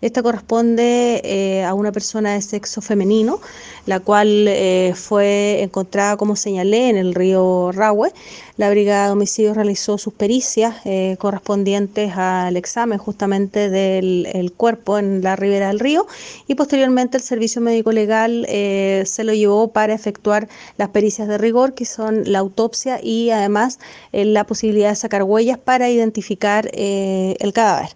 Esta corresponde eh, a una persona de sexo femenino, la cual eh, fue encontrada, como señalé, en el río Rahue. La Brigada de Homicidios realizó sus pericias eh, correspondientes al examen justamente del cuerpo en la ribera del río y posteriormente el Servicio Médico Legal eh, se lo llevó para efectuar las pericias de rigor, que son la autopsia y además eh, la posibilidad de sacar huellas para identificar eh, el cadáver.